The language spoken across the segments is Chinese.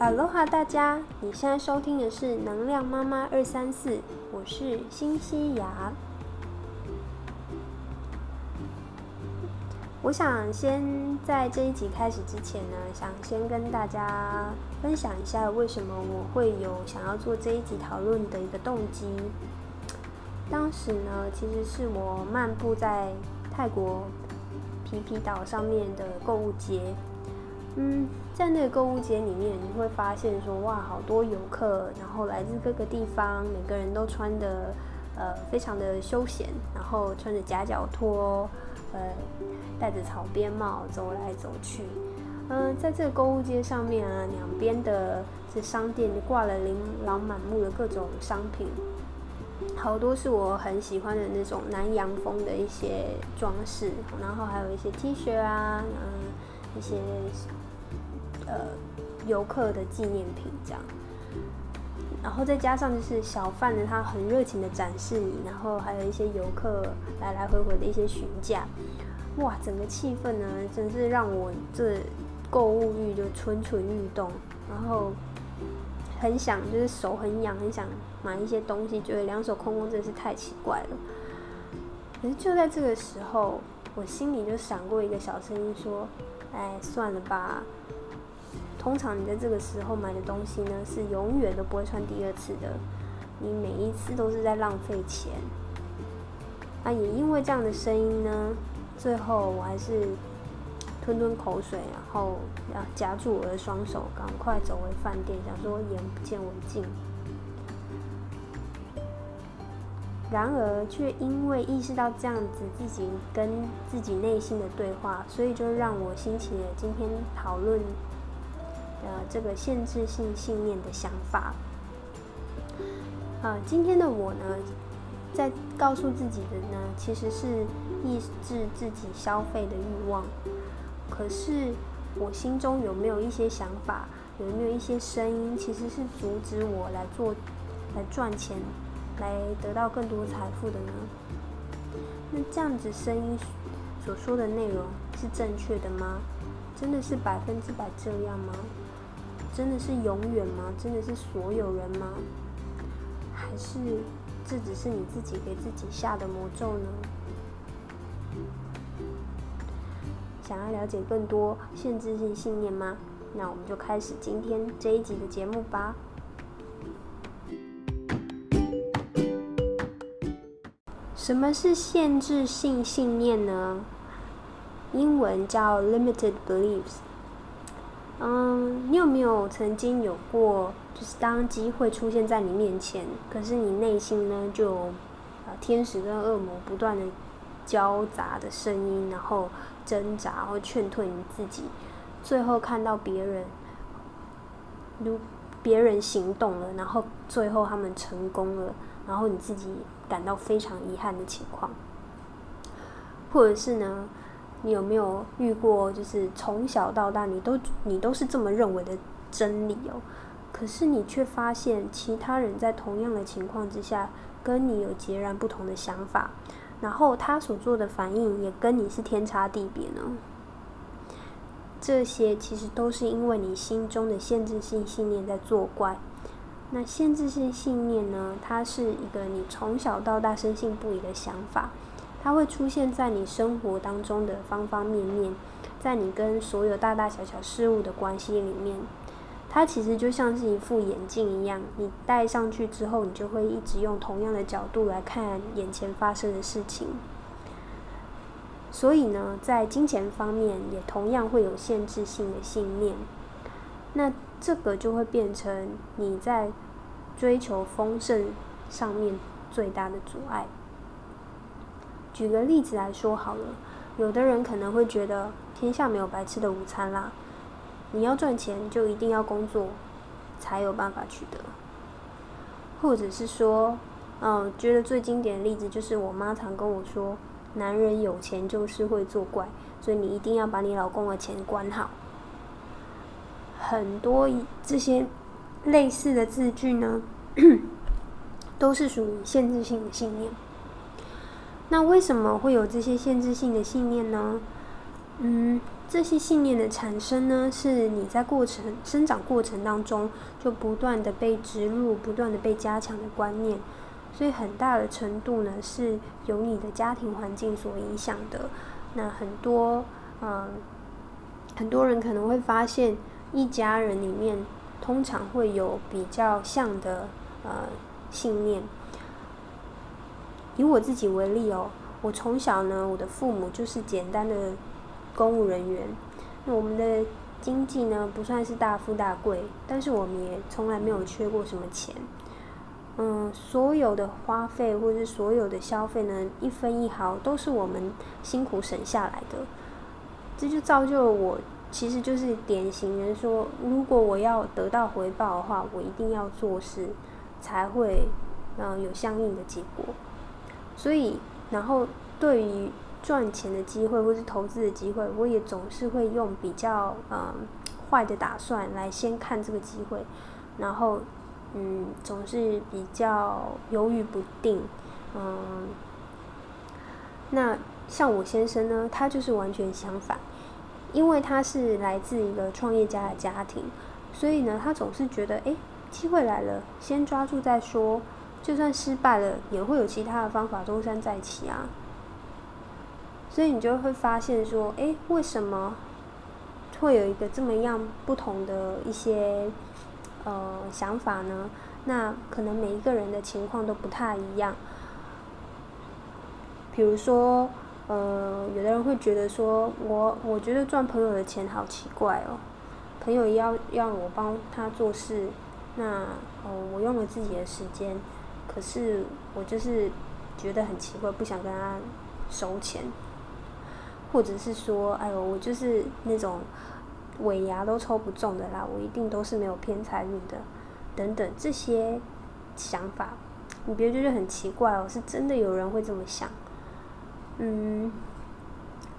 哈喽哈，大家！你现在收听的是能量妈妈二三四，我是新西亚。我想先在这一集开始之前呢，想先跟大家分享一下为什么我会有想要做这一集讨论的一个动机。当时呢，其实是我漫步在泰国皮皮岛上面的购物节。嗯，在那个购物节里面，你会发现说，哇，好多游客，然后来自各个地方，每个人都穿的呃非常的休闲，然后穿着夹脚拖，呃，戴着草编帽走来走去。嗯，在这个购物街上面啊，两边的这商店挂了琳琅满目的各种商品，好多是我很喜欢的那种南洋风的一些装饰，然后还有一些 T 恤啊，嗯，一些。呃，游客的纪念品这样，然后再加上就是小贩呢，他很热情的展示你，然后还有一些游客来来回回的一些询价，哇，整个气氛呢，真是让我这购物欲就蠢蠢欲动，然后很想就是手很痒，很想买一些东西，觉得两手空空真是太奇怪了。可是就在这个时候，我心里就闪过一个小声音说：“哎，算了吧。”通常你在这个时候买的东西呢，是永远都不会穿第二次的。你每一次都是在浪费钱。啊，也因为这样的声音呢，最后我还是吞吞口水，然后要夹住我的双手，赶快走回饭店，想说眼不见为净。然而，却因为意识到这样子自己跟自己内心的对话，所以就让我兴起了今天讨论。呃，这个限制性信念的想法，啊，今天的我呢，在告诉自己的呢，其实是抑制自己消费的欲望。可是，我心中有没有一些想法，有没有一些声音，其实是阻止我来做、来赚钱、来得到更多财富的呢？那这样子声音所说的内容是正确的吗？真的是百分之百这样吗？真的是永远吗？真的是所有人吗？还是这只是你自己给自己下的魔咒呢？想要了解更多限制性信念吗？那我们就开始今天这一集的节目吧。什么是限制性信念呢？英文叫 limited beliefs。嗯，你有没有曾经有过，就是当机会出现在你面前，可是你内心呢，就呃天使跟恶魔不断的交杂的声音，然后挣扎，然后劝退你自己，最后看到别人如别人行动了，然后最后他们成功了，然后你自己感到非常遗憾的情况，或者是呢？你有没有遇过，就是从小到大你都你都是这么认为的真理哦？可是你却发现其他人在同样的情况之下，跟你有截然不同的想法，然后他所做的反应也跟你是天差地别呢？这些其实都是因为你心中的限制性信念在作怪。那限制性信念呢？它是一个你从小到大深信不疑的想法。它会出现在你生活当中的方方面面，在你跟所有大大小小事物的关系里面，它其实就像是一副眼镜一样，你戴上去之后，你就会一直用同样的角度来看眼前发生的事情。所以呢，在金钱方面也同样会有限制性的信念，那这个就会变成你在追求丰盛上面最大的阻碍。举个例子来说好了，有的人可能会觉得天下没有白吃的午餐啦，你要赚钱就一定要工作才有办法取得，或者是说，嗯，觉得最经典的例子就是我妈常跟我说，男人有钱就是会作怪，所以你一定要把你老公的钱管好。很多这些类似的字句呢，都是属于限制性的信念。那为什么会有这些限制性的信念呢？嗯，这些信念的产生呢，是你在过程生长过程当中就不断的被植入、不断的被加强的观念，所以很大的程度呢是由你的家庭环境所影响的。那很多嗯，很多人可能会发现，一家人里面通常会有比较像的呃信念。以我自己为例哦，我从小呢，我的父母就是简单的。公务人员，那我们的经济呢不算是大富大贵，但是我们也从来没有缺过什么钱。嗯，所有的花费或者是所有的消费呢，一分一毫都是我们辛苦省下来的。这就造就了我，其实就是典型人说，如果我要得到回报的话，我一定要做事，才会嗯有相应的结果。所以，然后对于。赚钱的机会或是投资的机会，我也总是会用比较嗯坏的打算来先看这个机会，然后嗯总是比较犹豫不定，嗯，那像我先生呢，他就是完全相反，因为他是来自一个创业家的家庭，所以呢，他总是觉得哎机会来了，先抓住再说，就算失败了，也会有其他的方法东山再起啊。所以你就会发现说，哎，为什么会有一个这么样不同的一些呃想法呢？那可能每一个人的情况都不太一样。比如说，呃，有的人会觉得说，我我觉得赚朋友的钱好奇怪哦，朋友要要我帮他做事，那哦我用了自己的时间，可是我就是觉得很奇怪，不想跟他收钱。或者是说，哎呦，我就是那种尾牙都抽不中的啦，我一定都是没有偏财运的，等等这些想法，你别觉得很奇怪哦，是真的有人会这么想。嗯，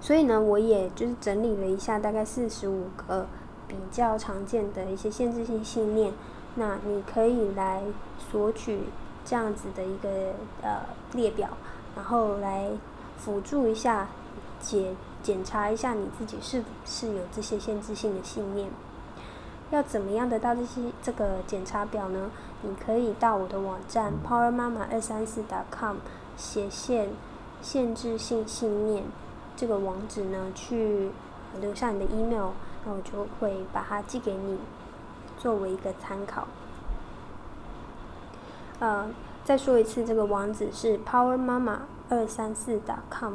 所以呢，我也就是整理了一下，大概四十五个比较常见的一些限制性信念，那你可以来索取这样子的一个呃列表，然后来辅助一下。检检查一下你自己是不是有这些限制性的信念？要怎么样得到这些这个检查表呢？你可以到我的网站 powermama 二三四 .com 斜线限制性信念这个网址呢，去留下你的 email，那我就会把它寄给你，作为一个参考。呃，再说一次，这个网址是 powermama 二三四 .com。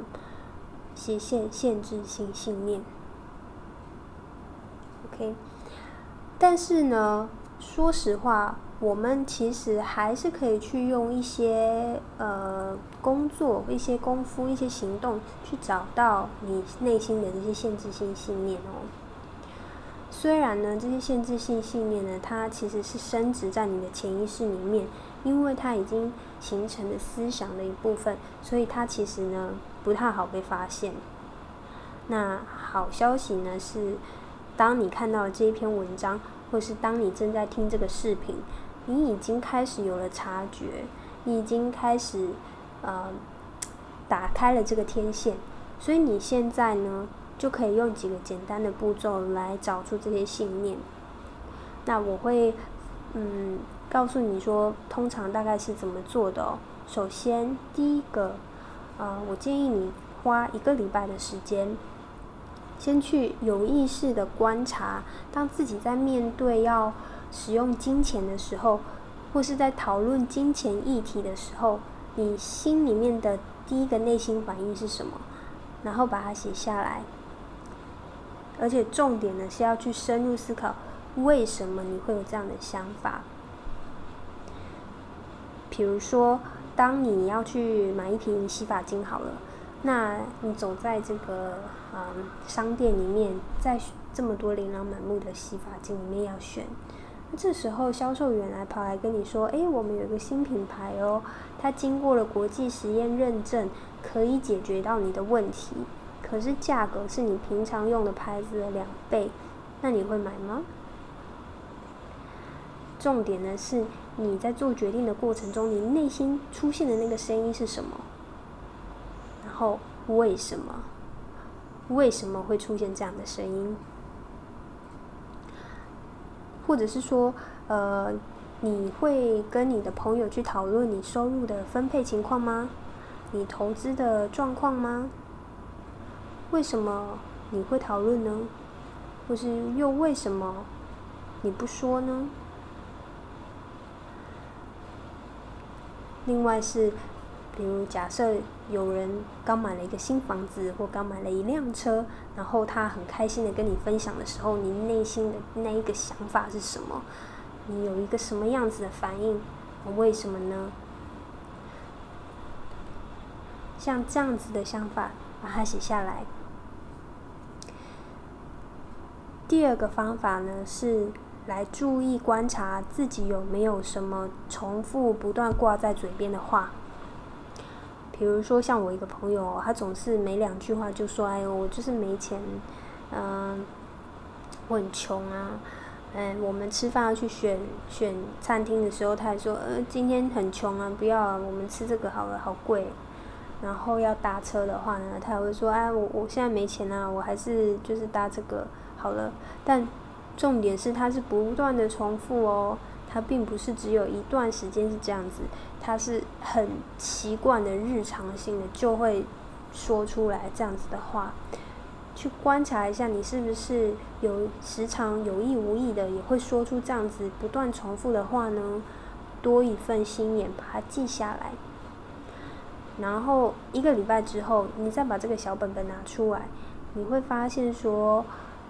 斜线限制性信念，OK。但是呢，说实话，我们其实还是可以去用一些呃工作、一些功夫、一些行动，去找到你内心的这些限制性信念哦。虽然呢，这些限制性信念呢，它其实是升值在你的潜意识里面，因为它已经形成了思想的一部分，所以它其实呢。不太好被发现。那好消息呢是，当你看到这一篇文章，或是当你正在听这个视频，你已经开始有了察觉，你已经开始呃打开了这个天线，所以你现在呢就可以用几个简单的步骤来找出这些信念。那我会嗯告诉你说，通常大概是怎么做的哦。首先第一个。啊，我建议你花一个礼拜的时间，先去有意识的观察，当自己在面对要使用金钱的时候，或是在讨论金钱议题的时候，你心里面的第一个内心反应是什么？然后把它写下来。而且重点呢是要去深入思考，为什么你会有这样的想法？比如说。当你要去买一瓶洗发精好了，那你走在这个嗯商店里面，在这么多琳琅满目的洗发精里面要选，那这时候销售员来跑来跟你说：“哎，我们有一个新品牌哦，它经过了国际实验认证，可以解决到你的问题，可是价格是你平常用的牌子的两倍，那你会买吗？”重点呢是。你在做决定的过程中，你内心出现的那个声音是什么？然后为什么？为什么会出现这样的声音？或者是说，呃，你会跟你的朋友去讨论你收入的分配情况吗？你投资的状况吗？为什么你会讨论呢？或是又为什么你不说呢？另外是，比如假设有人刚买了一个新房子，或刚买了一辆车，然后他很开心的跟你分享的时候，你内心的那一个想法是什么？你有一个什么样子的反应？为什么呢？像这样子的想法，把它写下来。第二个方法呢，是来注意观察自己有没有什么重复不断挂在嘴边的话。比如说，像我一个朋友，他总是每两句话就说：“哎呦，我就是没钱，嗯，我很穷啊。”嗯，我们吃饭要去选选餐厅的时候，他还说：“呃，今天很穷啊，不要，我们吃这个好了，好贵。”然后要搭车的话呢，他也会说：“哎，我我现在没钱啊，我还是就是搭这个。”好了，但重点是它是不断的重复哦，它并不是只有一段时间是这样子，它是很习惯的日常性的就会说出来这样子的话，去观察一下你是不是有时常有意无意的也会说出这样子不断重复的话呢？多一份心眼，把它记下来，然后一个礼拜之后，你再把这个小本本拿出来，你会发现说。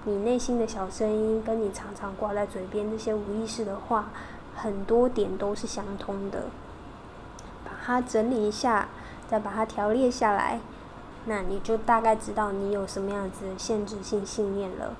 你内心的小声音，跟你常常挂在嘴边那些无意识的话，很多点都是相通的。把它整理一下，再把它条列下来，那你就大概知道你有什么样子的限制性信念了。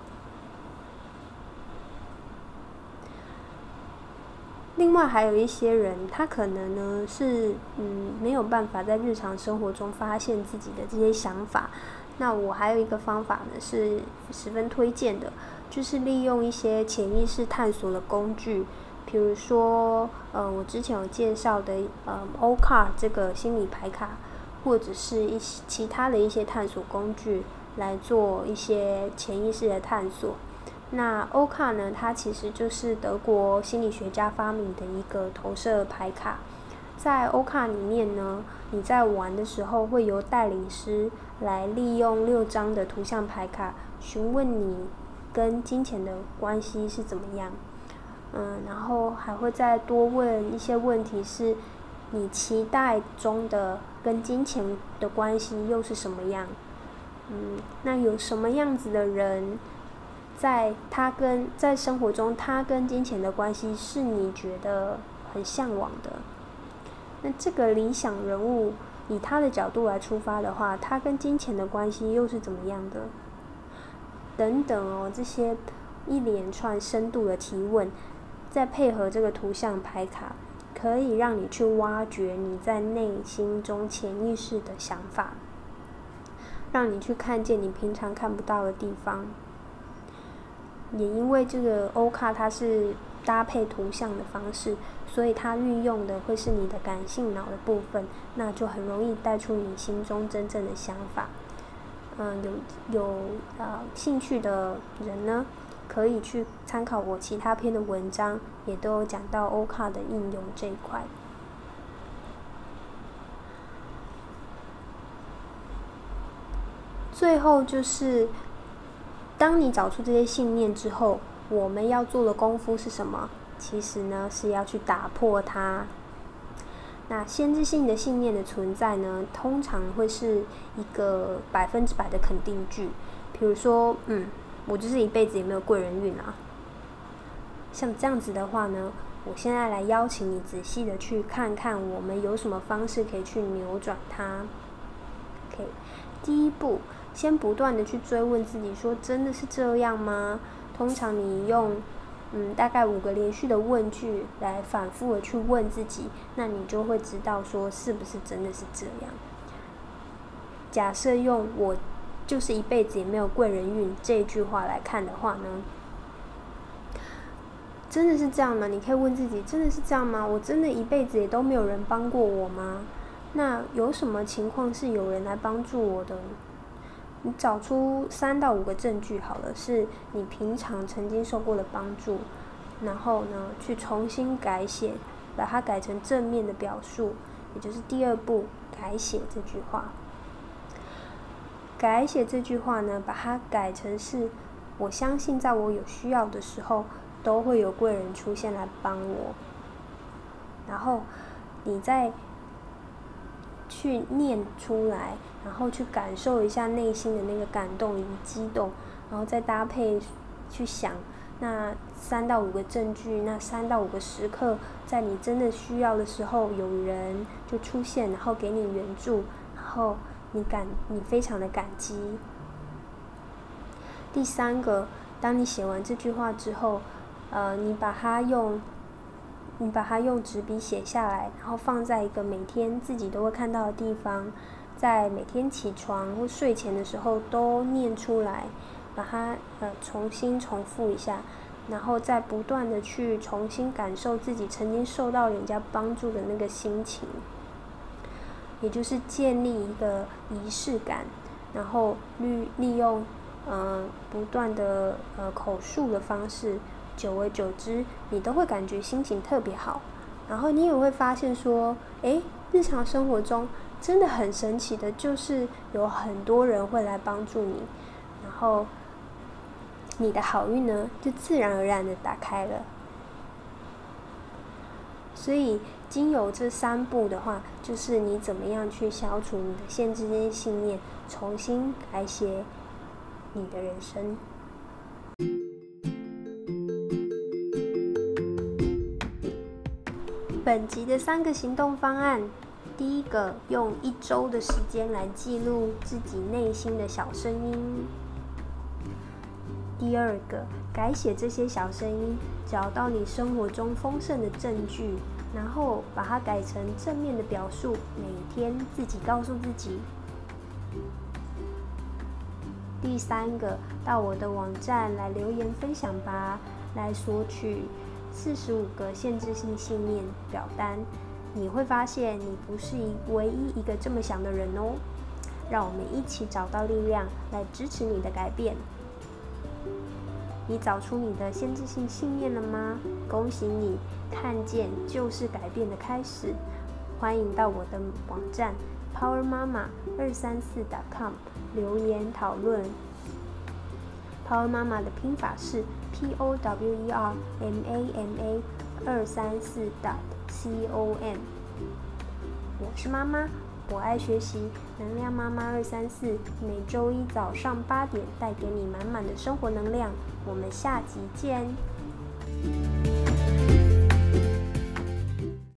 另外还有一些人，他可能呢是嗯没有办法在日常生活中发现自己的这些想法。那我还有一个方法呢，是十分推荐的，就是利用一些潜意识探索的工具，比如说，呃，我之前有介绍的，呃，O Car 这个心理牌卡，或者是一些其他的一些探索工具来做一些潜意识的探索。那 O Car 呢，它其实就是德国心理学家发明的一个投射牌卡。在 O 卡里面呢，你在玩的时候会由带领师来利用六张的图像牌卡询问你跟金钱的关系是怎么样，嗯，然后还会再多问一些问题，是你期待中的跟金钱的关系又是什么样？嗯，那有什么样子的人，在他跟在生活中他跟金钱的关系是你觉得很向往的？这个理想人物，以他的角度来出发的话，他跟金钱的关系又是怎么样的？等等哦，这些一连串深度的提问，再配合这个图像牌卡，可以让你去挖掘你在内心中潜意识的想法，让你去看见你平常看不到的地方。也因为这个欧卡它是搭配图像的方式。所以它运用的会是你的感性脑的部分，那就很容易带出你心中真正的想法。嗯，有有呃兴趣的人呢，可以去参考我其他篇的文章，也都有讲到欧卡的应用这一块。最后就是，当你找出这些信念之后，我们要做的功夫是什么？其实呢，是要去打破它。那先知性的信念的存在呢，通常会是一个百分之百的肯定句。比如说，嗯，我就是一辈子也没有贵人运啊。像这样子的话呢，我现在来邀请你仔细的去看看，我们有什么方式可以去扭转它。OK，第一步，先不断的去追问自己，说真的是这样吗？通常你用。嗯，大概五个连续的问句来反复的去问自己，那你就会知道说是不是真的是这样。假设用我就是一辈子也没有贵人运这句话来看的话呢，真的是这样吗？你可以问自己，真的是这样吗？我真的一辈子也都没有人帮过我吗？那有什么情况是有人来帮助我的？你找出三到五个证据好了，是你平常曾经受过的帮助，然后呢，去重新改写，把它改成正面的表述，也就是第二步改写这句话。改写这句话呢，把它改成是，我相信在我有需要的时候，都会有贵人出现来帮我。然后你在去念出来。然后去感受一下内心的那个感动与激动，然后再搭配去想那三到五个证据，那三到五个时刻，在你真的需要的时候，有人就出现，然后给你援助，然后你感你非常的感激。第三个，当你写完这句话之后，呃，你把它用，你把它用纸笔写下来，然后放在一个每天自己都会看到的地方。在每天起床或睡前的时候都念出来，把它呃重新重复一下，然后再不断的去重新感受自己曾经受到人家帮助的那个心情，也就是建立一个仪式感，然后利利用嗯不断的呃口述的方式，久而久之，你都会感觉心情特别好，然后你也会发现说，诶，日常生活中。真的很神奇的，就是有很多人会来帮助你，然后你的好运呢，就自然而然的打开了。所以，经由这三步的话，就是你怎么样去消除你的限制性信念，重新改写你的人生。本集的三个行动方案。第一个，用一周的时间来记录自己内心的小声音。第二个，改写这些小声音，找到你生活中丰盛的证据，然后把它改成正面的表述，每天自己告诉自己。第三个，到我的网站来留言分享吧，来索取四十五个限制性信念表单。你会发现，你不是一唯一一个这么想的人哦。让我们一起找到力量来支持你的改变。你找出你的限制性信念了吗？恭喜你，看见就是改变的开始。欢迎到我的网站 Power 妈妈二三四 .com 留言讨论。Power 妈妈的拼法是 P O W E R M A M A 二三四 dot C O M，我是妈妈，我爱学习，能量妈妈二三四，每周一早上八点带给你满满的生活能量，我们下集见。